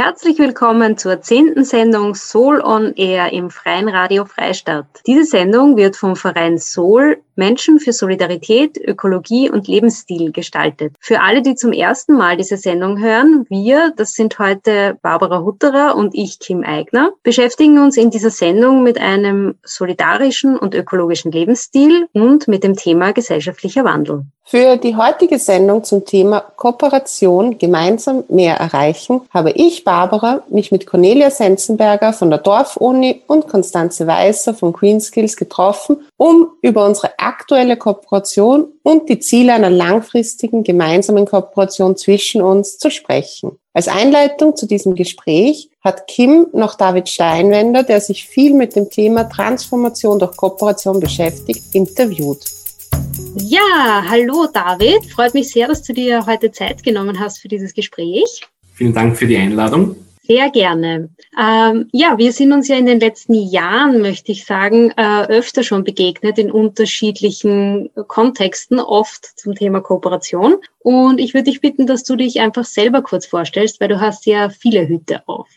Herzlich willkommen zur zehnten Sendung Soul on Air im Freien Radio Freistadt. Diese Sendung wird vom Verein Soul Menschen für Solidarität, Ökologie und Lebensstil gestaltet. Für alle, die zum ersten Mal diese Sendung hören, wir, das sind heute Barbara Hutterer und ich, Kim Eigner, beschäftigen uns in dieser Sendung mit einem solidarischen und ökologischen Lebensstil und mit dem Thema gesellschaftlicher Wandel. Für die heutige Sendung zum Thema Kooperation gemeinsam mehr erreichen, habe ich, Barbara, mich mit Cornelia Senzenberger von der Dorfuni und Konstanze Weißer von Green Skills getroffen, um über unsere aktuelle Kooperation und die Ziele einer langfristigen gemeinsamen Kooperation zwischen uns zu sprechen. Als Einleitung zu diesem Gespräch hat Kim noch David Steinwender, der sich viel mit dem Thema Transformation durch Kooperation beschäftigt, interviewt. Ja, hallo David. Freut mich sehr, dass du dir heute Zeit genommen hast für dieses Gespräch. Vielen Dank für die Einladung. Sehr gerne. Ähm, ja, wir sind uns ja in den letzten Jahren, möchte ich sagen, äh, öfter schon begegnet in unterschiedlichen Kontexten, oft zum Thema Kooperation. Und ich würde dich bitten, dass du dich einfach selber kurz vorstellst, weil du hast ja viele Hüte auf.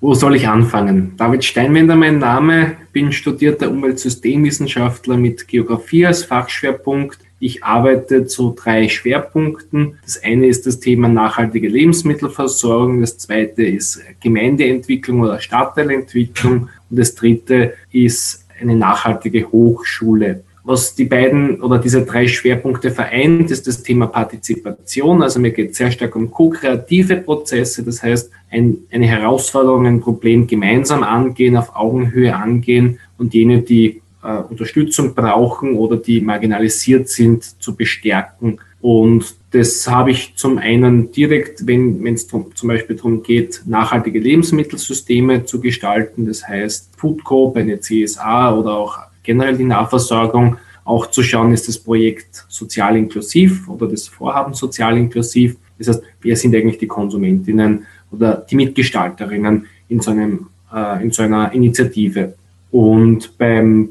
Wo soll ich anfangen? David Steinwender, mein Name, bin studierter Umweltsystemwissenschaftler mit Geografie als Fachschwerpunkt ich arbeite zu drei Schwerpunkten. Das eine ist das Thema nachhaltige Lebensmittelversorgung, das zweite ist Gemeindeentwicklung oder Stadtteilentwicklung und das dritte ist eine nachhaltige Hochschule. Was die beiden oder diese drei Schwerpunkte vereint, ist das Thema Partizipation. Also mir geht es sehr stark um ko-kreative Prozesse, das heißt ein, eine Herausforderung, ein Problem gemeinsam angehen, auf Augenhöhe angehen und jene, die äh, Unterstützung brauchen oder die marginalisiert sind, zu bestärken. Und das habe ich zum einen direkt, wenn es zum Beispiel darum geht, nachhaltige Lebensmittelsysteme zu gestalten, das heißt Food Coop, eine CSA oder auch generell die Nahversorgung, auch zu schauen, ist das Projekt sozial inklusiv oder das Vorhaben sozial inklusiv. Das heißt, wer sind eigentlich die Konsumentinnen oder die Mitgestalterinnen in so, einem, äh, in so einer Initiative? Und beim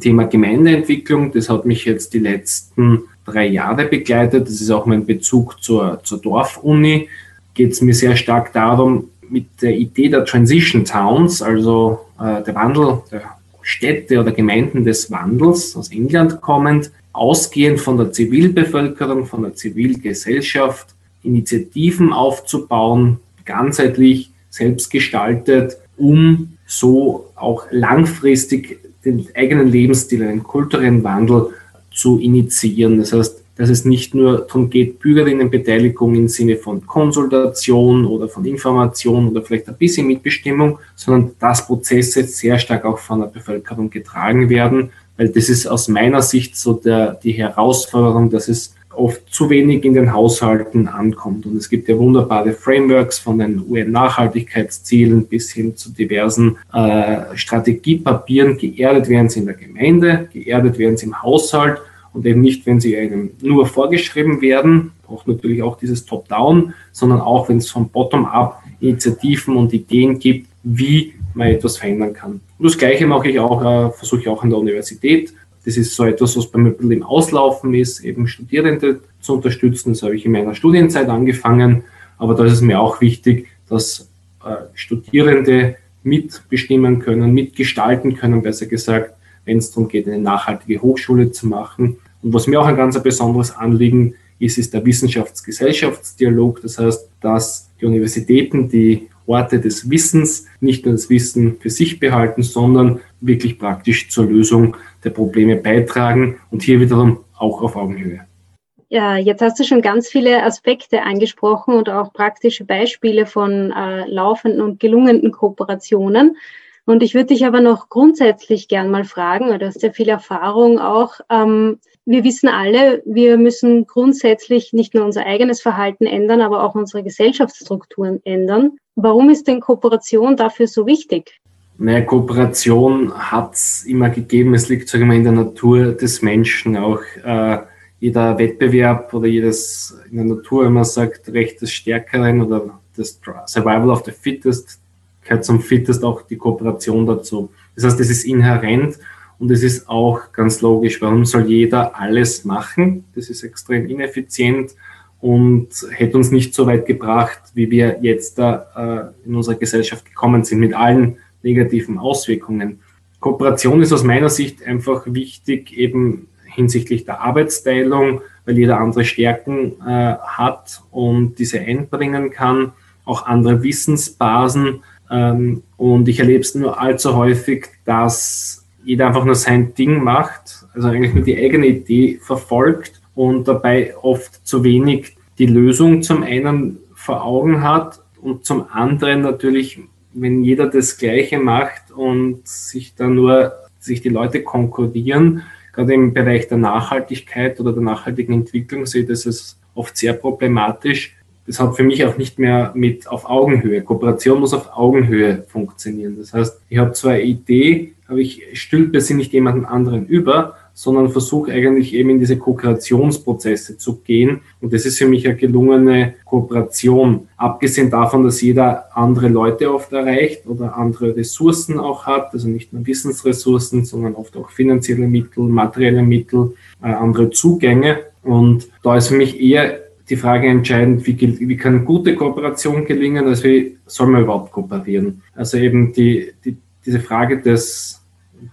Thema Gemeindeentwicklung, das hat mich jetzt die letzten drei Jahre begleitet. Das ist auch mein Bezug zur, zur Dorfuni. Geht es mir sehr stark darum, mit der Idee der Transition Towns, also äh, der Wandel der Städte oder Gemeinden des Wandels aus England kommend, ausgehend von der Zivilbevölkerung, von der Zivilgesellschaft, Initiativen aufzubauen, ganzheitlich, selbstgestaltet, um so auch langfristig den eigenen Lebensstil, einen kulturellen Wandel zu initiieren. Das heißt, dass es nicht nur darum geht, Bürgerinnenbeteiligung im Sinne von Konsultation oder von Information oder vielleicht ein bisschen Mitbestimmung, sondern dass Prozesse sehr stark auch von der Bevölkerung getragen werden, weil das ist aus meiner Sicht so der, die Herausforderung, dass es oft zu wenig in den Haushalten ankommt. Und es gibt ja wunderbare Frameworks von den UN-Nachhaltigkeitszielen bis hin zu diversen äh, Strategiepapieren. Geerdet werden sie in der Gemeinde, geerdet werden sie im Haushalt und eben nicht, wenn sie einem nur vorgeschrieben werden, auch natürlich auch dieses Top-Down, sondern auch, wenn es von Bottom-up Initiativen und Ideen gibt, wie man etwas verändern kann. Und das Gleiche mache ich auch, äh, versuche ich auch an der Universität. Das ist so etwas, was bei mir ein bisschen im Auslaufen ist, eben Studierende zu unterstützen. Das habe ich in meiner Studienzeit angefangen. Aber da ist es mir auch wichtig, dass äh, Studierende mitbestimmen können, mitgestalten können, besser gesagt, wenn es darum geht, eine nachhaltige Hochschule zu machen. Und was mir auch ein ganz besonderes Anliegen ist, ist der Wissenschafts-Gesellschaftsdialog. Das heißt, dass die Universitäten die Orte des Wissens nicht nur das Wissen für sich behalten, sondern wirklich praktisch zur Lösung der Probleme beitragen und hier wiederum auch auf Augenhöhe. Ja, jetzt hast du schon ganz viele Aspekte angesprochen und auch praktische Beispiele von äh, laufenden und gelungenen Kooperationen. Und ich würde dich aber noch grundsätzlich gern mal fragen, du hast ja viel Erfahrung auch. Ähm, wir wissen alle, wir müssen grundsätzlich nicht nur unser eigenes Verhalten ändern, aber auch unsere Gesellschaftsstrukturen ändern. Warum ist denn Kooperation dafür so wichtig? Naja, Kooperation hat es immer gegeben. Es liegt, wir, in der Natur des Menschen. Auch äh, jeder Wettbewerb oder jedes in der Natur, wenn man sagt, Recht des Stärkeren oder das Survival of the Fittest, gehört zum Fittest auch die Kooperation dazu. Das heißt, es ist inhärent und es ist auch ganz logisch. Warum soll jeder alles machen? Das ist extrem ineffizient und hätte uns nicht so weit gebracht, wie wir jetzt da äh, in unserer Gesellschaft gekommen sind, mit allen negativen Auswirkungen. Kooperation ist aus meiner Sicht einfach wichtig, eben hinsichtlich der Arbeitsteilung, weil jeder andere Stärken äh, hat und diese einbringen kann, auch andere Wissensbasen. Ähm, und ich erlebe es nur allzu häufig, dass jeder einfach nur sein Ding macht, also eigentlich nur die eigene Idee verfolgt und dabei oft zu wenig die Lösung zum einen vor Augen hat und zum anderen natürlich, wenn jeder das Gleiche macht und sich dann nur sich die Leute konkurrieren, gerade im Bereich der Nachhaltigkeit oder der nachhaltigen Entwicklung sehe ich das ist oft sehr problematisch. Das hat für mich auch nicht mehr mit auf Augenhöhe. Kooperation muss auf Augenhöhe funktionieren. Das heißt, ich habe zwar eine Idee, aber ich stülpe sie nicht jemandem anderen über, sondern versuche eigentlich eben in diese Kooperationsprozesse zu gehen. Und das ist für mich eine gelungene Kooperation. Abgesehen davon, dass jeder andere Leute oft erreicht oder andere Ressourcen auch hat, also nicht nur Wissensressourcen, sondern oft auch finanzielle Mittel, materielle Mittel, äh, andere Zugänge. Und da ist für mich eher die Frage entscheidend, wie, wie kann gute Kooperation gelingen, also wie soll man überhaupt kooperieren? Also eben die, die, diese Frage des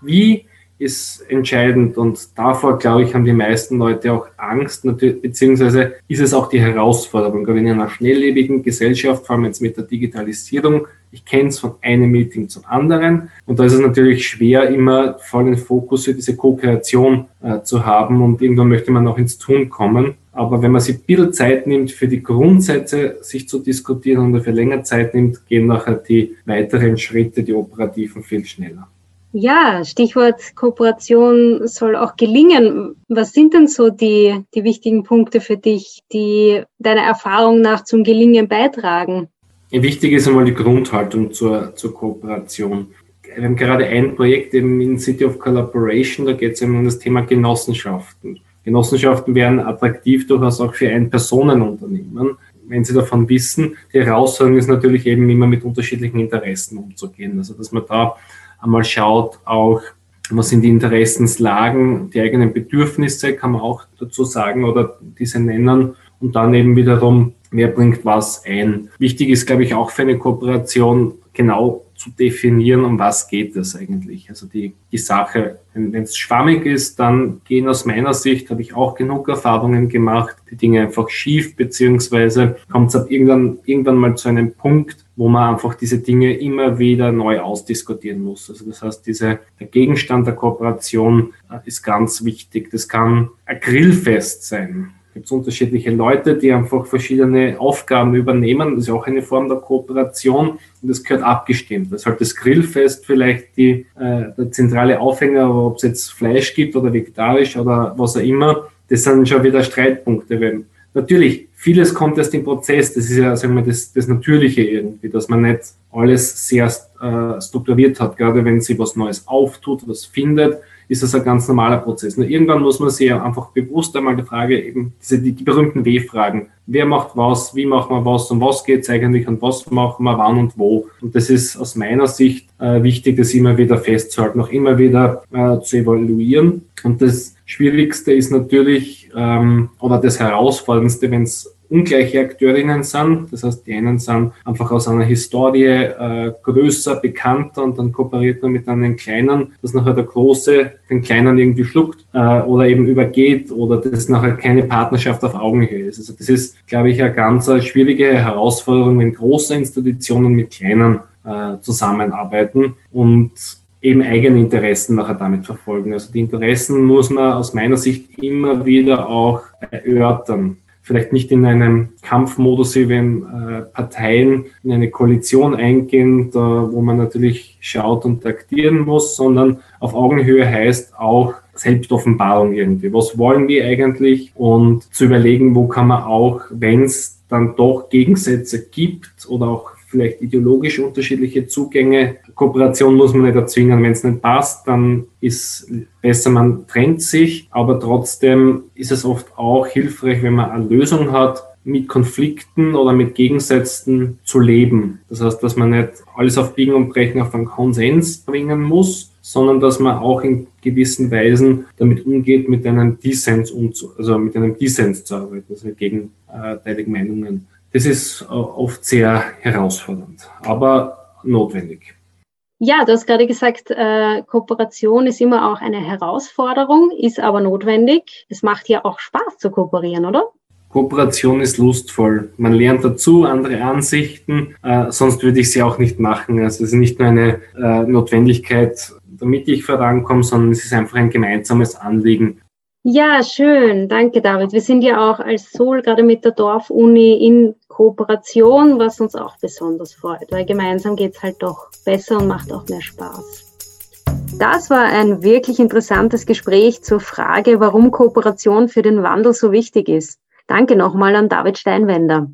Wie ist entscheidend und davor, glaube ich, haben die meisten Leute auch Angst, beziehungsweise ist es auch die Herausforderung, gerade in einer schnelllebigen Gesellschaft, vor allem jetzt mit der Digitalisierung. Ich kenne es von einem Meeting zum anderen und da ist es natürlich schwer, immer vollen Fokus für diese Co-Kreation äh, zu haben und irgendwann möchte man auch ins Tun kommen. Aber wenn man sich ein bisschen Zeit nimmt, für die Grundsätze sich zu diskutieren und dafür länger Zeit nimmt, gehen nachher die weiteren Schritte, die operativen, viel schneller. Ja, Stichwort Kooperation soll auch gelingen. Was sind denn so die, die wichtigen Punkte für dich, die deiner Erfahrung nach zum Gelingen beitragen? Wichtig ist einmal die Grundhaltung zur, zur Kooperation. Wir haben gerade ein Projekt eben in City of Collaboration, da geht es eben um das Thema Genossenschaften. Genossenschaften wären attraktiv durchaus auch für ein-Personen-Unternehmen, wenn sie davon wissen. Die Herausforderung ist natürlich eben immer mit unterschiedlichen Interessen umzugehen. Also dass man da einmal schaut, auch was sind die Interessenslagen, die eigenen Bedürfnisse, kann man auch dazu sagen oder diese nennen und dann eben wiederum, wer bringt was ein. Wichtig ist, glaube ich, auch für eine Kooperation genau zu definieren, um was geht es eigentlich. Also die, die Sache, wenn es schwammig ist, dann gehen aus meiner Sicht, habe ich auch genug Erfahrungen gemacht, die Dinge einfach schief, beziehungsweise kommt es ab irgendwann, irgendwann mal zu einem Punkt, wo man einfach diese Dinge immer wieder neu ausdiskutieren muss. Also das heißt, diese, der Gegenstand der Kooperation äh, ist ganz wichtig. Das kann ein Grillfest sein gibt es unterschiedliche Leute, die einfach verschiedene Aufgaben übernehmen. Das ist auch eine Form der Kooperation und das gehört abgestimmt. Das ist halt das Grillfest vielleicht die, äh, der zentrale Aufhänger, aber ob es jetzt Fleisch gibt oder vegetarisch oder was auch immer, das sind schon wieder Streitpunkte. Weil natürlich, vieles kommt erst im Prozess. Das ist ja, sagen wir, das, das Natürliche irgendwie, dass man nicht alles sehr äh, strukturiert hat, gerade wenn sie was Neues auftut, was findet ist das ein ganz normaler Prozess. Nur irgendwann muss man sich einfach bewusst einmal die Frage eben, diese, die, die berühmten W-Fragen. Wer macht was? Wie machen wir was? Um was geht es eigentlich? Und was machen wir wann und wo? Und das ist aus meiner Sicht äh, wichtig, das immer wieder festzuhalten, auch immer wieder äh, zu evaluieren. Und das Schwierigste ist natürlich, ähm, oder das Herausforderndste, wenn es ungleiche Akteurinnen sind. Das heißt, die einen sind einfach aus einer Historie äh, größer, bekannter und dann kooperiert man mit einem kleinen, dass nachher der Große den Kleinen irgendwie schluckt äh, oder eben übergeht oder das nachher keine Partnerschaft auf Augenhöhe ist. Also das ist, glaube ich, eine ganz schwierige Herausforderung, wenn große Institutionen mit kleinen äh, zusammenarbeiten und eben eigene Interessen nachher damit verfolgen. Also die Interessen muss man aus meiner Sicht immer wieder auch erörtern vielleicht nicht in einem Kampfmodus, wie wenn äh, Parteien in eine Koalition eingehen, da, wo man natürlich schaut und taktieren muss, sondern auf Augenhöhe heißt auch Selbstoffenbarung irgendwie. Was wollen wir eigentlich? Und zu überlegen, wo kann man auch, wenn es dann doch Gegensätze gibt oder auch vielleicht ideologisch unterschiedliche Zugänge. Kooperation muss man nicht erzwingen. Wenn es nicht passt, dann ist besser, man trennt sich. Aber trotzdem ist es oft auch hilfreich, wenn man eine Lösung hat, mit Konflikten oder mit Gegensätzen zu leben. Das heißt, dass man nicht alles auf Biegen und Brechen auf einen Konsens bringen muss, sondern dass man auch in gewissen Weisen damit umgeht, mit einem Dissens umzu also mit einem Dissens zu arbeiten, also mit gegenteiligen Meinungen. Das ist äh, oft sehr herausfordernd, aber notwendig. Ja, du hast gerade gesagt, äh, Kooperation ist immer auch eine Herausforderung, ist aber notwendig. Es macht ja auch Spaß zu kooperieren, oder? Kooperation ist lustvoll. Man lernt dazu andere Ansichten, äh, sonst würde ich sie auch nicht machen. Also es ist nicht nur eine äh, Notwendigkeit, damit ich vorankomme, sondern es ist einfach ein gemeinsames Anliegen. Ja, schön. Danke, David. Wir sind ja auch als Sol gerade mit der Dorfuni in Kooperation, was uns auch besonders freut, weil gemeinsam geht es halt doch besser und macht auch mehr Spaß. Das war ein wirklich interessantes Gespräch zur Frage, warum Kooperation für den Wandel so wichtig ist. Danke nochmal an David Steinwender.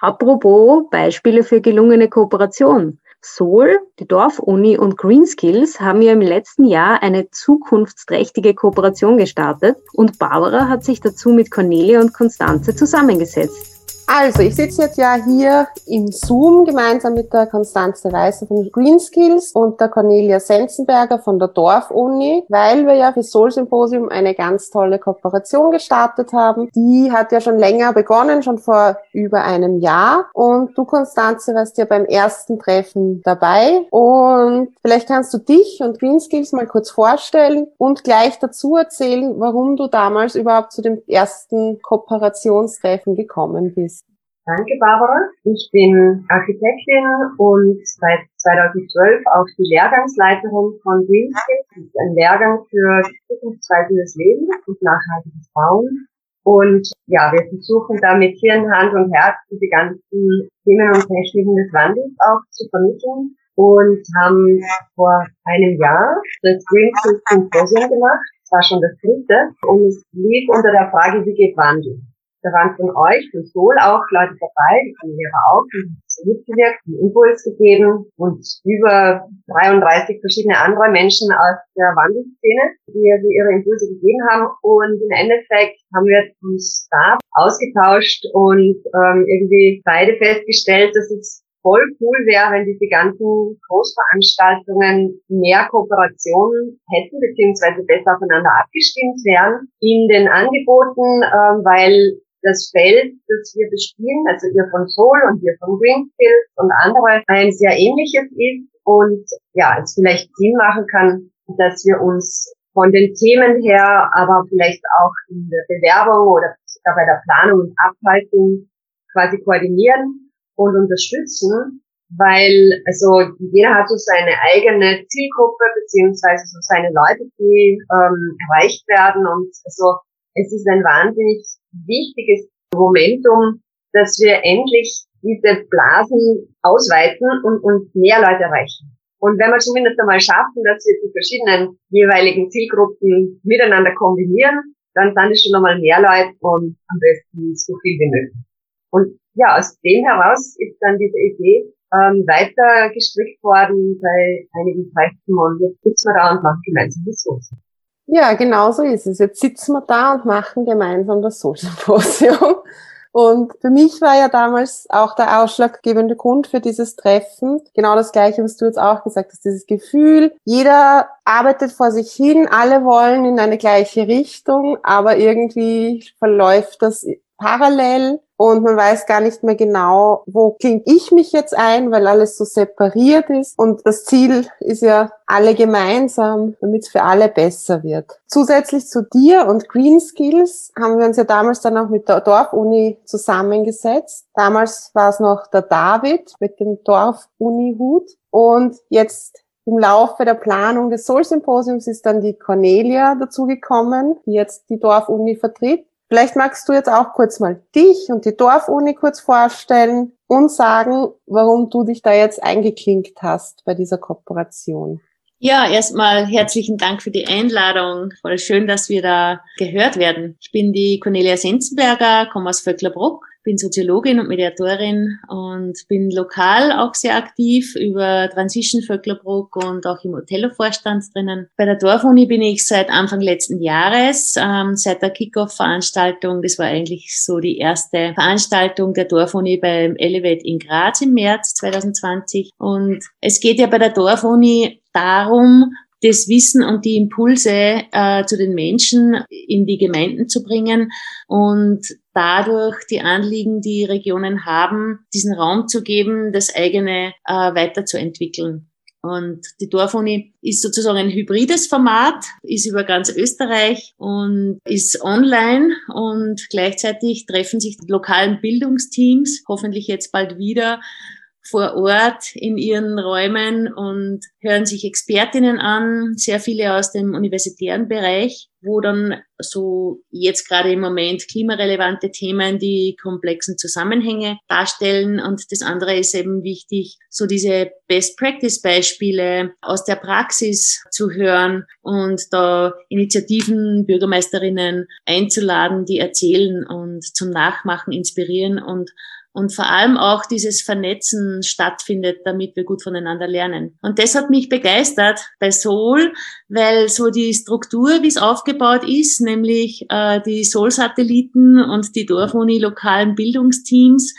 Apropos Beispiele für gelungene Kooperation. Sol, die Dorfuni und Green Skills haben ja im letzten Jahr eine zukunftsträchtige Kooperation gestartet und Barbara hat sich dazu mit Cornelia und Konstanze zusammengesetzt. Also, ich sitze jetzt ja hier im Zoom gemeinsam mit der Konstanze Weißer von Green Skills und der Cornelia Senzenberger von der Dorfuni, weil wir ja für Soul Symposium eine ganz tolle Kooperation gestartet haben. Die hat ja schon länger begonnen, schon vor über einem Jahr. Und du, Konstanze, warst ja beim ersten Treffen dabei. Und vielleicht kannst du dich und Green Skills mal kurz vorstellen und gleich dazu erzählen, warum du damals überhaupt zu dem ersten Kooperationstreffen gekommen bist. Danke, Barbara. Ich bin Architektin und seit 2012 auch die Lehrgangsleiterin von Greenscape. Das ist ein Lehrgang für zukunftsweisendes Leben und nachhaltiges Bauen. Und ja, wir versuchen da mit Hirn, Hand und Herz diese ganzen Themen und Techniken des Wandels auch zu vermitteln und haben vor einem Jahr das Greenfield Symposium gemacht. Das war schon das dritte und es lief unter der Frage, wie geht Wandel? Da waren von euch, von Sol auch Leute dabei, die Lehrer auch, die haben mitgewirkt, einen Impuls gegeben und über 33 verschiedene andere Menschen aus der Wandelszene, die, die ihre Impulse gegeben haben. Und im Endeffekt haben wir uns da ausgetauscht und ähm, irgendwie beide festgestellt, dass es voll cool wäre, wenn diese ganzen Großveranstaltungen mehr Kooperation hätten, beziehungsweise besser aufeinander abgestimmt wären in den Angeboten, ähm, weil das Feld, das wir bespielen, also ihr von Soul und ihr von Greenfield und andere, ein sehr ähnliches ist und ja, es vielleicht Sinn machen kann, dass wir uns von den Themen her, aber vielleicht auch in der Bewerbung oder bei der Planung und Abhaltung quasi koordinieren und unterstützen, weil also jeder hat so seine eigene Zielgruppe beziehungsweise so seine Leute, die ähm, erreicht werden und also es ist ein wahnsinnig wichtiges Momentum, dass wir endlich diese Blasen ausweiten und, und mehr Leute erreichen. Und wenn wir zumindest einmal schaffen, dass wir die verschiedenen jeweiligen Zielgruppen miteinander kombinieren, dann sind es schon einmal mehr Leute und am besten so viel wie möglich. Und ja, aus dem heraus ist dann diese Idee ähm, weiter gestrickt worden bei einigen Treffen und jetzt sitzen wir da und machen gemeinsam Ressourcen. Ja, genau so ist es. Jetzt sitzen wir da und machen gemeinsam das Soul-Symposium. Und für mich war ja damals auch der ausschlaggebende Grund für dieses Treffen genau das Gleiche, was du jetzt auch gesagt hast, dieses Gefühl, jeder arbeitet vor sich hin, alle wollen in eine gleiche Richtung, aber irgendwie verläuft das parallel und man weiß gar nicht mehr genau, wo klinge ich mich jetzt ein, weil alles so separiert ist. Und das Ziel ist ja alle gemeinsam, damit es für alle besser wird. Zusätzlich zu dir und Green Skills haben wir uns ja damals dann auch mit der Dorfuni zusammengesetzt. Damals war es noch der David mit dem Dorfuni-Hut und jetzt im Laufe der Planung des Soul-Symposiums ist dann die Cornelia dazugekommen, die jetzt die Dorfuni vertritt. Vielleicht magst du jetzt auch kurz mal dich und die Dorfuni kurz vorstellen und sagen, warum du dich da jetzt eingeklinkt hast bei dieser Kooperation. Ja, erstmal herzlichen Dank für die Einladung. Voll schön, dass wir da gehört werden. Ich bin die Cornelia Senzenberger, komme aus Vöcklerbruck, bin Soziologin und Mediatorin und bin lokal auch sehr aktiv über Transition Vöcklerbruck und auch im Othello-Vorstand drinnen. Bei der Dorfuni bin ich seit Anfang letzten Jahres, ähm, seit der Kickoff-Veranstaltung. Das war eigentlich so die erste Veranstaltung der Dorfuni beim Elevate in Graz im März 2020. Und es geht ja bei der Dorfuni darum, das Wissen und die Impulse äh, zu den Menschen in die Gemeinden zu bringen und dadurch die Anliegen, die Regionen haben, diesen Raum zu geben, das eigene äh, weiterzuentwickeln. Und die Dorfuni ist sozusagen ein hybrides Format, ist über ganz Österreich und ist online und gleichzeitig treffen sich die lokalen Bildungsteams, hoffentlich jetzt bald wieder, vor Ort in ihren Räumen und hören sich Expertinnen an, sehr viele aus dem universitären Bereich, wo dann so jetzt gerade im Moment klimarelevante Themen die komplexen Zusammenhänge darstellen. Und das andere ist eben wichtig, so diese Best-Practice-Beispiele aus der Praxis zu hören und da Initiativen, Bürgermeisterinnen einzuladen, die erzählen und zum Nachmachen inspirieren und und vor allem auch dieses Vernetzen stattfindet, damit wir gut voneinander lernen. Und das hat mich begeistert bei Soul, weil so die Struktur, wie es aufgebaut ist, nämlich äh, die Soul-Satelliten und die Dorfuni lokalen Bildungsteams,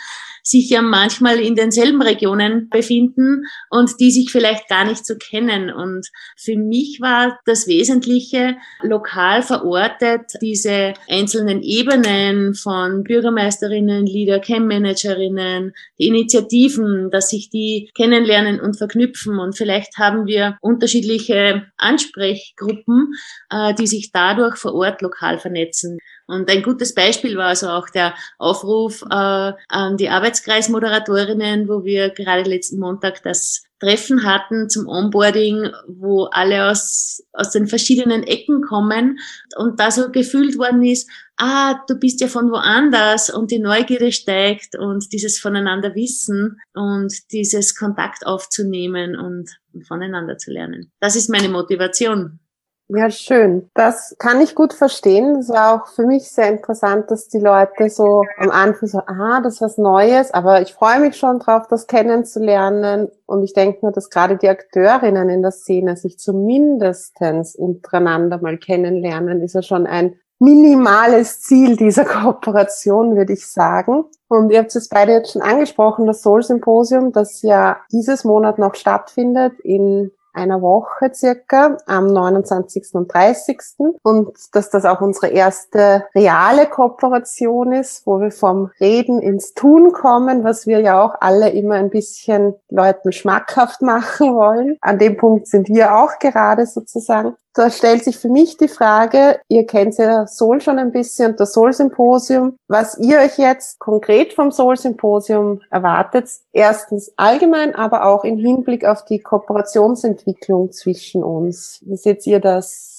sich ja manchmal in denselben Regionen befinden und die sich vielleicht gar nicht so kennen. Und für mich war das Wesentliche lokal verortet, diese einzelnen Ebenen von Bürgermeisterinnen, Leader, Cam-Managerinnen, die Initiativen, dass sich die kennenlernen und verknüpfen. Und vielleicht haben wir unterschiedliche Ansprechgruppen, äh, die sich dadurch vor Ort lokal vernetzen. Und ein gutes Beispiel war also auch der Aufruf äh, an die Arbeitskreismoderatorinnen, wo wir gerade letzten Montag das Treffen hatten zum Onboarding, wo alle aus, aus den verschiedenen Ecken kommen und da so gefühlt worden ist, ah, du bist ja von woanders und die Neugierde steigt und dieses voneinander Wissen und dieses Kontakt aufzunehmen und voneinander zu lernen. Das ist meine Motivation. Ja, schön. Das kann ich gut verstehen. Es war auch für mich sehr interessant, dass die Leute so am Anfang so, aha, das ist was Neues, aber ich freue mich schon drauf, das kennenzulernen. Und ich denke nur, dass gerade die Akteurinnen in der Szene sich zumindestens untereinander mal kennenlernen, ist ja schon ein minimales Ziel dieser Kooperation, würde ich sagen. Und ihr habt es beide jetzt schon angesprochen, das Soul Symposium, das ja dieses Monat noch stattfindet in einer Woche circa am 29. und 30. Und dass das auch unsere erste reale Kooperation ist, wo wir vom Reden ins Tun kommen, was wir ja auch alle immer ein bisschen Leuten schmackhaft machen wollen. An dem Punkt sind wir auch gerade sozusagen da stellt sich für mich die Frage, ihr kennt ja Soul schon ein bisschen das Soul Symposium, was ihr euch jetzt konkret vom Soul Symposium erwartet, erstens allgemein, aber auch im Hinblick auf die Kooperationsentwicklung zwischen uns. Wie seht ihr das?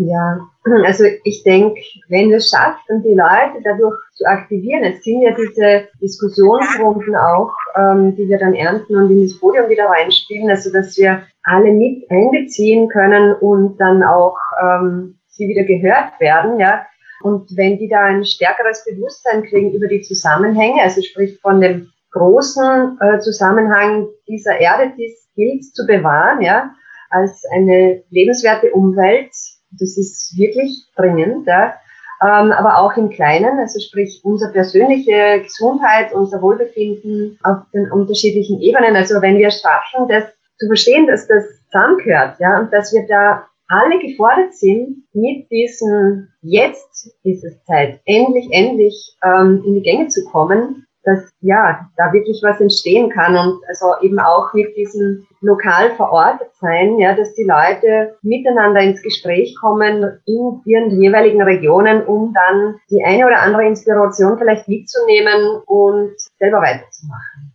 Ja, also ich denke, wenn wir es schaffen, die Leute dadurch zu aktivieren, es sind ja diese Diskussionsrunden auch, ähm, die wir dann ernten und in das Podium wieder reinspielen, also dass wir alle mit einbeziehen können und dann auch ähm, sie wieder gehört werden, ja. Und wenn die da ein stärkeres Bewusstsein kriegen über die Zusammenhänge, also sprich von dem großen äh, Zusammenhang dieser Erde, die es gilt zu bewahren, ja, als eine lebenswerte Umwelt, das ist wirklich dringend, ja. Ähm, aber auch im Kleinen, also sprich unsere persönliche Gesundheit, unser Wohlbefinden auf den unterschiedlichen Ebenen. Also wenn wir schaffen, das zu verstehen, dass das zusammengehört, ja, und dass wir da alle gefordert sind, mit diesem Jetzt ist es Zeit, endlich, endlich ähm, in die Gänge zu kommen, dass ja da wirklich was entstehen kann und also eben auch mit diesem lokal verortet sein, ja, dass die Leute miteinander ins Gespräch kommen in ihren jeweiligen Regionen, um dann die eine oder andere Inspiration vielleicht mitzunehmen und selber weiterzumachen.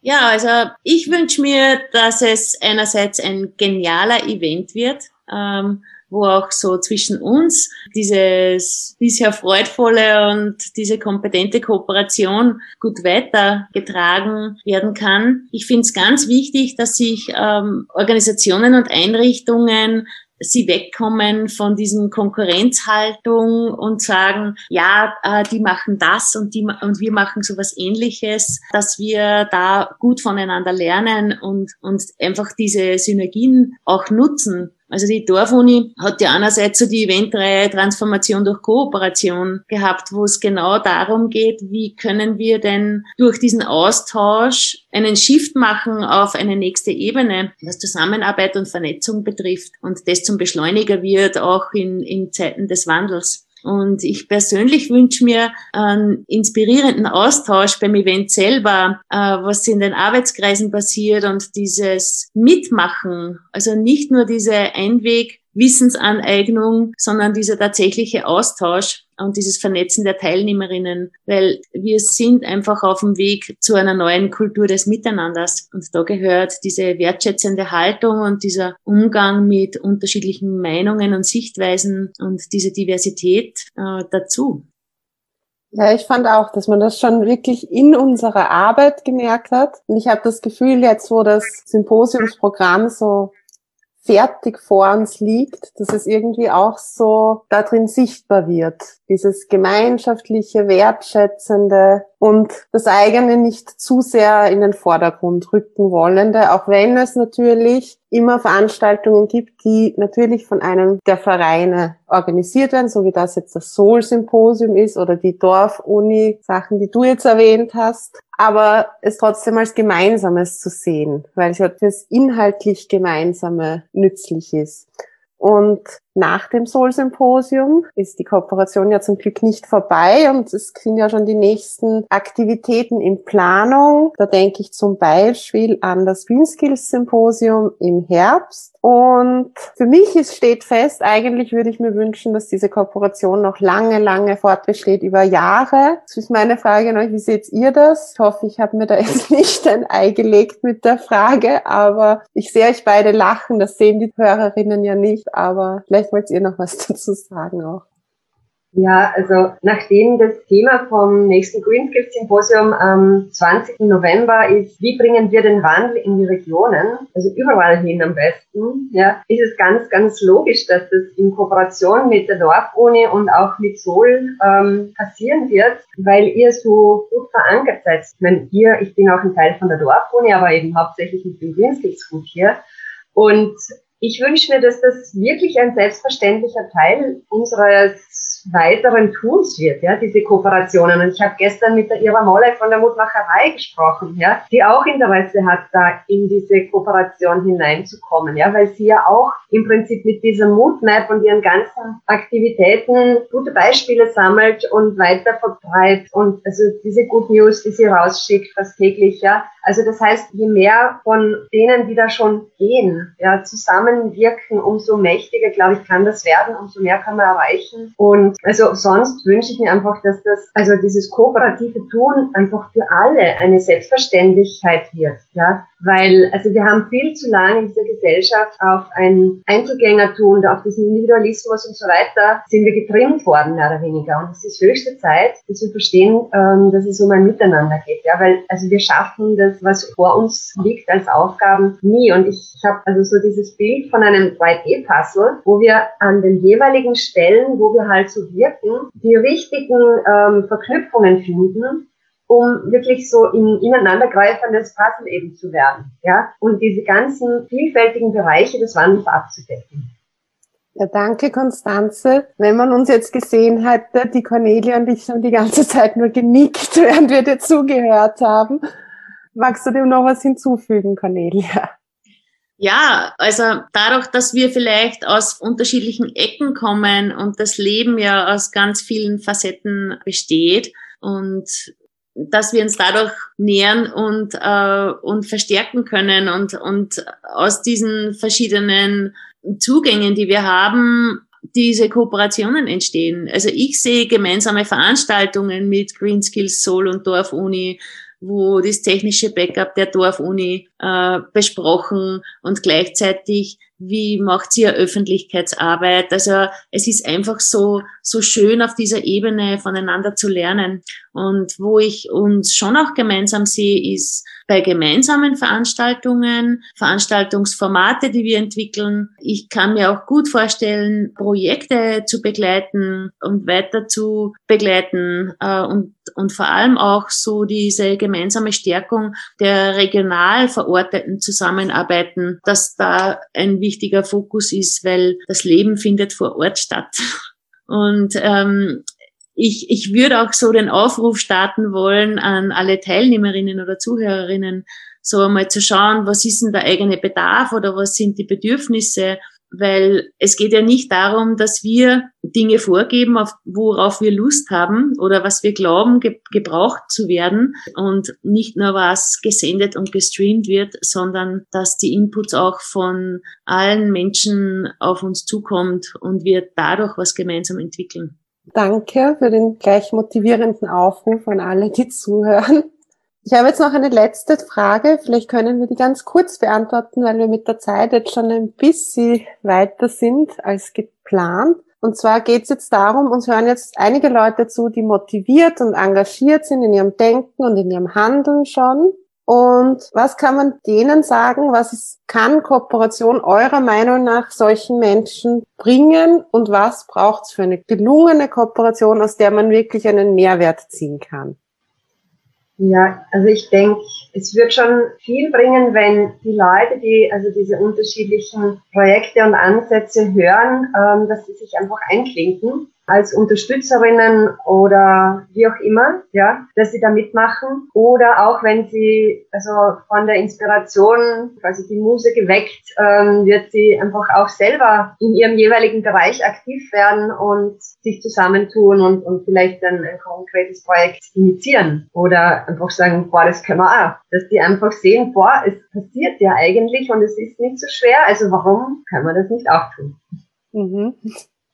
Ja, also ich wünsche mir, dass es einerseits ein genialer Event wird. Ähm, wo auch so zwischen uns dieses bisher freudvolle und diese kompetente Kooperation gut weitergetragen werden kann. Ich finde es ganz wichtig, dass sich ähm, Organisationen und Einrichtungen sie wegkommen von diesem Konkurrenzhaltung und sagen, ja, äh, die machen das und die und wir machen sowas ähnliches, dass wir da gut voneinander lernen und und einfach diese Synergien auch nutzen. Also die Dorfuni hat ja einerseits so die Eventreihe Transformation durch Kooperation gehabt, wo es genau darum geht, wie können wir denn durch diesen Austausch einen Shift machen auf eine nächste Ebene, was Zusammenarbeit und Vernetzung betrifft und das zum Beschleuniger wird, auch in, in Zeiten des Wandels. Und ich persönlich wünsche mir einen inspirierenden Austausch beim Event selber, äh, was in den Arbeitskreisen passiert und dieses Mitmachen. Also nicht nur diese Einweg Wissensaneignung, sondern dieser tatsächliche Austausch und dieses Vernetzen der Teilnehmerinnen, weil wir sind einfach auf dem Weg zu einer neuen Kultur des Miteinanders. Und da gehört diese wertschätzende Haltung und dieser Umgang mit unterschiedlichen Meinungen und Sichtweisen und diese Diversität äh, dazu. Ja, ich fand auch, dass man das schon wirklich in unserer Arbeit gemerkt hat. Und ich habe das Gefühl, jetzt wo das Symposiumsprogramm so fertig vor uns liegt, dass es irgendwie auch so da drin sichtbar wird. Dieses gemeinschaftliche, wertschätzende und das eigene nicht zu sehr in den Vordergrund rücken wollende, auch wenn es natürlich immer Veranstaltungen gibt, die natürlich von einem der Vereine organisiert werden, so wie das jetzt das Soul-Symposium ist oder die Dorf-Uni-Sachen, die du jetzt erwähnt hast, aber es trotzdem als Gemeinsames zu sehen, weil es ja fürs inhaltlich Gemeinsame nützlich ist. Und nach dem Soul-Symposium ist die Kooperation ja zum Glück nicht vorbei und es sind ja schon die nächsten Aktivitäten in Planung. Da denke ich zum Beispiel an das Green Skills Symposium im Herbst. Und für mich ist, steht fest, eigentlich würde ich mir wünschen, dass diese Kooperation noch lange, lange fortbesteht, über Jahre. Das ist meine Frage an euch, wie seht ihr das? Ich hoffe, ich habe mir da jetzt nicht ein Ei gelegt mit der Frage, aber ich sehe euch beide lachen, das sehen die Hörerinnen ja nicht, aber vielleicht vielleicht wollt ihr noch was dazu sagen auch. Ja, also nachdem das Thema vom nächsten Green Skills Symposium am 20. November ist, wie bringen wir den Wandel in die Regionen, also überall hin am besten, ja, ist es ganz, ganz logisch, dass das in Kooperation mit der Dorfuni und auch mit Sol ähm, passieren wird, weil ihr so gut verankert seid. Ich meine, ihr, ich bin auch ein Teil von der Dorfuni, aber eben hauptsächlich mit dem Green Skills hier. Und ich wünsche mir, dass das wirklich ein selbstverständlicher Teil unseres weiteren Tuns wird, ja, diese Kooperationen. Und ich habe gestern mit der Ira Molle von der Mutmacherei gesprochen, ja, die auch Interesse hat, da in diese Kooperation hineinzukommen, ja, weil sie ja auch im Prinzip mit dieser Moodmap und ihren ganzen Aktivitäten gute Beispiele sammelt und weiter verbreitet und also diese Good News, die sie rausschickt, fast täglich, ja. Also das heißt, je mehr von denen, die da schon gehen, ja, zusammenwirken, umso mächtiger, glaube ich, kann das werden, umso mehr kann man erreichen. Und also sonst wünsche ich mir einfach, dass das, also dieses kooperative Tun einfach für alle eine Selbstverständlichkeit wird, ja. Weil, also wir haben viel zu lange in dieser Gesellschaft auf ein Einzelgängertum, auf diesen Individualismus und so weiter, sind wir getrimmt worden, mehr oder weniger. Und es ist höchste Zeit, dass wir verstehen, ähm, dass es um ein Miteinander geht. Ja, weil, also wir schaffen das, was vor uns liegt als Aufgaben, nie. Und ich, ich habe also so dieses Bild von einem 3D-Puzzle, wo wir an den jeweiligen Stellen, wo wir halt so wirken, die richtigen ähm, Verknüpfungen finden um wirklich so in ineinandergreifendes Puzzle eben zu werden, ja, und diese ganzen vielfältigen Bereiche des Wandels abzudecken. Ja, danke, Konstanze. Wenn man uns jetzt gesehen hätte, die Cornelia und ich haben die ganze Zeit nur genickt, während wir dir zugehört haben. Magst du dem noch was hinzufügen, Cornelia? Ja, also dadurch, dass wir vielleicht aus unterschiedlichen Ecken kommen und das Leben ja aus ganz vielen Facetten besteht und dass wir uns dadurch nähern und, äh, und verstärken können und, und aus diesen verschiedenen Zugängen, die wir haben, diese Kooperationen entstehen. Also ich sehe gemeinsame Veranstaltungen mit Green Skills Soul und Dorfuni, wo das technische Backup der Dorfuni äh, besprochen und gleichzeitig wie macht ihr Öffentlichkeitsarbeit? Also es ist einfach so, so schön auf dieser Ebene voneinander zu lernen. Und wo ich uns schon auch gemeinsam sehe, ist bei gemeinsamen Veranstaltungen, Veranstaltungsformate, die wir entwickeln. Ich kann mir auch gut vorstellen, Projekte zu begleiten und weiter zu begleiten äh, und, und vor allem auch so diese gemeinsame Stärkung der regional verorteten Zusammenarbeiten, dass da ein wichtiger Fokus ist, weil das Leben findet vor Ort statt. Und ähm, ich, ich würde auch so den Aufruf starten wollen an alle Teilnehmerinnen oder Zuhörerinnen, so einmal zu schauen, was ist denn der eigene Bedarf oder was sind die Bedürfnisse, weil es geht ja nicht darum, dass wir Dinge vorgeben, auf, worauf wir Lust haben oder was wir glauben, ge gebraucht zu werden und nicht nur was gesendet und gestreamt wird, sondern dass die Inputs auch von allen Menschen auf uns zukommt und wir dadurch was gemeinsam entwickeln. Danke für den gleich motivierenden Aufruf an alle, die zuhören. Ich habe jetzt noch eine letzte Frage. Vielleicht können wir die ganz kurz beantworten, weil wir mit der Zeit jetzt schon ein bisschen weiter sind als geplant. Und zwar geht es jetzt darum, uns hören jetzt einige Leute zu, die motiviert und engagiert sind in ihrem Denken und in ihrem Handeln schon. Und was kann man denen sagen? Was kann Kooperation eurer Meinung nach solchen Menschen bringen? Und was braucht es für eine gelungene Kooperation, aus der man wirklich einen Mehrwert ziehen kann? Ja, also ich denke, es wird schon viel bringen, wenn die Leute, die also diese unterschiedlichen Projekte und Ansätze hören, ähm, dass sie sich einfach einklinken als Unterstützerinnen oder wie auch immer, ja, dass sie da mitmachen. Oder auch wenn sie also von der Inspiration quasi die Muse geweckt, ähm, wird sie einfach auch selber in ihrem jeweiligen Bereich aktiv werden und sich zusammentun und, und vielleicht dann ein konkretes Projekt initiieren. Oder einfach sagen, boah, das können wir auch. Dass die einfach sehen, boah, es passiert ja eigentlich und es ist nicht so schwer, also warum können wir das nicht auch tun? Mhm.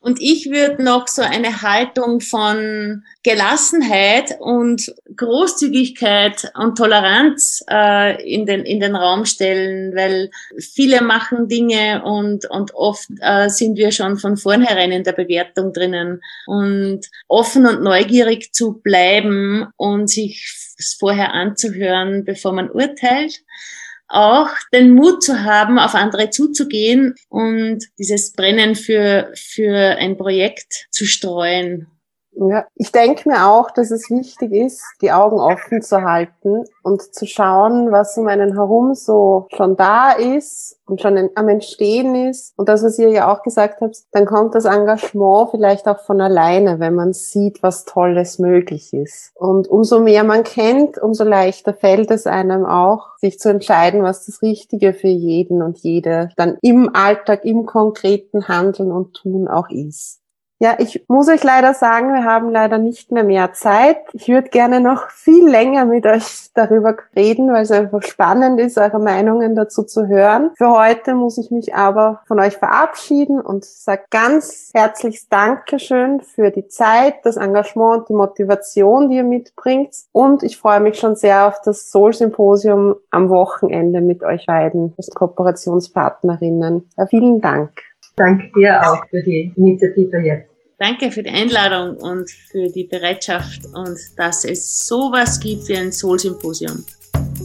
Und ich würde noch so eine Haltung von Gelassenheit und Großzügigkeit und Toleranz äh, in, den, in den Raum stellen, weil viele machen Dinge und, und oft äh, sind wir schon von vornherein in der Bewertung drinnen. Und offen und neugierig zu bleiben und sich vorher anzuhören, bevor man urteilt auch den Mut zu haben, auf andere zuzugehen und dieses Brennen für, für ein Projekt zu streuen ja, ich denke mir auch, dass es wichtig ist, die Augen offen zu halten und zu schauen, was um einen herum so schon da ist und schon am Entstehen ist. Und das, was ihr ja auch gesagt habt, dann kommt das Engagement vielleicht auch von alleine, wenn man sieht, was Tolles möglich ist. Und umso mehr man kennt, umso leichter fällt es einem auch, sich zu entscheiden, was das Richtige für jeden und jede dann im Alltag, im konkreten Handeln und Tun auch ist. Ja, ich muss euch leider sagen, wir haben leider nicht mehr mehr Zeit. Ich würde gerne noch viel länger mit euch darüber reden, weil es einfach spannend ist, eure Meinungen dazu zu hören. Für heute muss ich mich aber von euch verabschieden und sage ganz herzliches Dankeschön für die Zeit, das Engagement und die Motivation, die ihr mitbringt. Und ich freue mich schon sehr auf das Soul-Symposium am Wochenende mit euch beiden als Kooperationspartnerinnen. Ja, vielen Dank. Danke dir auch für die Initiative jetzt. Danke für die Einladung und für die Bereitschaft und dass es sowas gibt wie ein Soul-Symposium.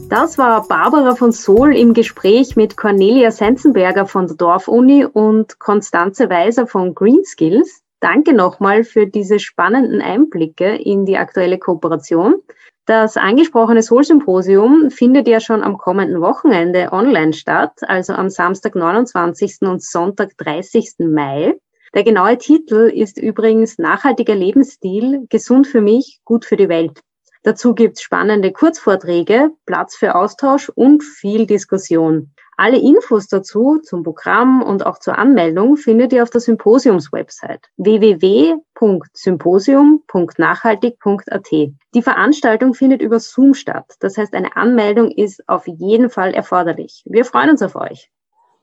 Das war Barbara von Sohl im Gespräch mit Cornelia Senzenberger von der Dorfuni und Konstanze Weiser von Green Skills. Danke nochmal für diese spannenden Einblicke in die aktuelle Kooperation. Das angesprochene Soul-Symposium findet ja schon am kommenden Wochenende online statt, also am Samstag, 29. und Sonntag, 30. Mai. Der genaue Titel ist übrigens Nachhaltiger Lebensstil, gesund für mich, gut für die Welt. Dazu gibt's spannende Kurzvorträge, Platz für Austausch und viel Diskussion. Alle Infos dazu zum Programm und auch zur Anmeldung findet ihr auf der Symposiums-Website www.symposium.nachhaltig.at. Die Veranstaltung findet über Zoom statt. Das heißt, eine Anmeldung ist auf jeden Fall erforderlich. Wir freuen uns auf euch.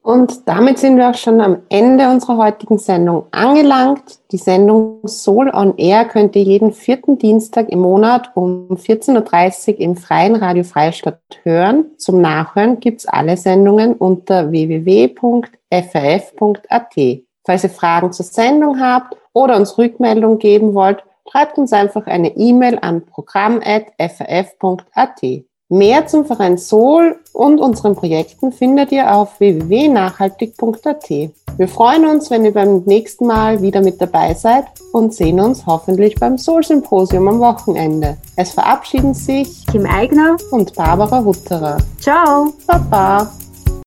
Und damit sind wir auch schon am Ende unserer heutigen Sendung angelangt. Die Sendung Soul on Air könnt ihr jeden vierten Dienstag im Monat um 14.30 Uhr im Freien Radio Freistadt hören. Zum Nachhören gibt's alle Sendungen unter www.frf.at. Falls ihr Fragen zur Sendung habt oder uns Rückmeldung geben wollt, schreibt uns einfach eine E-Mail an programm.frf.at. Mehr zum Verein Sol und unseren Projekten findet ihr auf www.nachhaltig.at. Wir freuen uns, wenn ihr beim nächsten Mal wieder mit dabei seid und sehen uns hoffentlich beim Sol Symposium am Wochenende. Es verabschieden sich Kim Eigner und Barbara Wutterer. Ciao. Baba.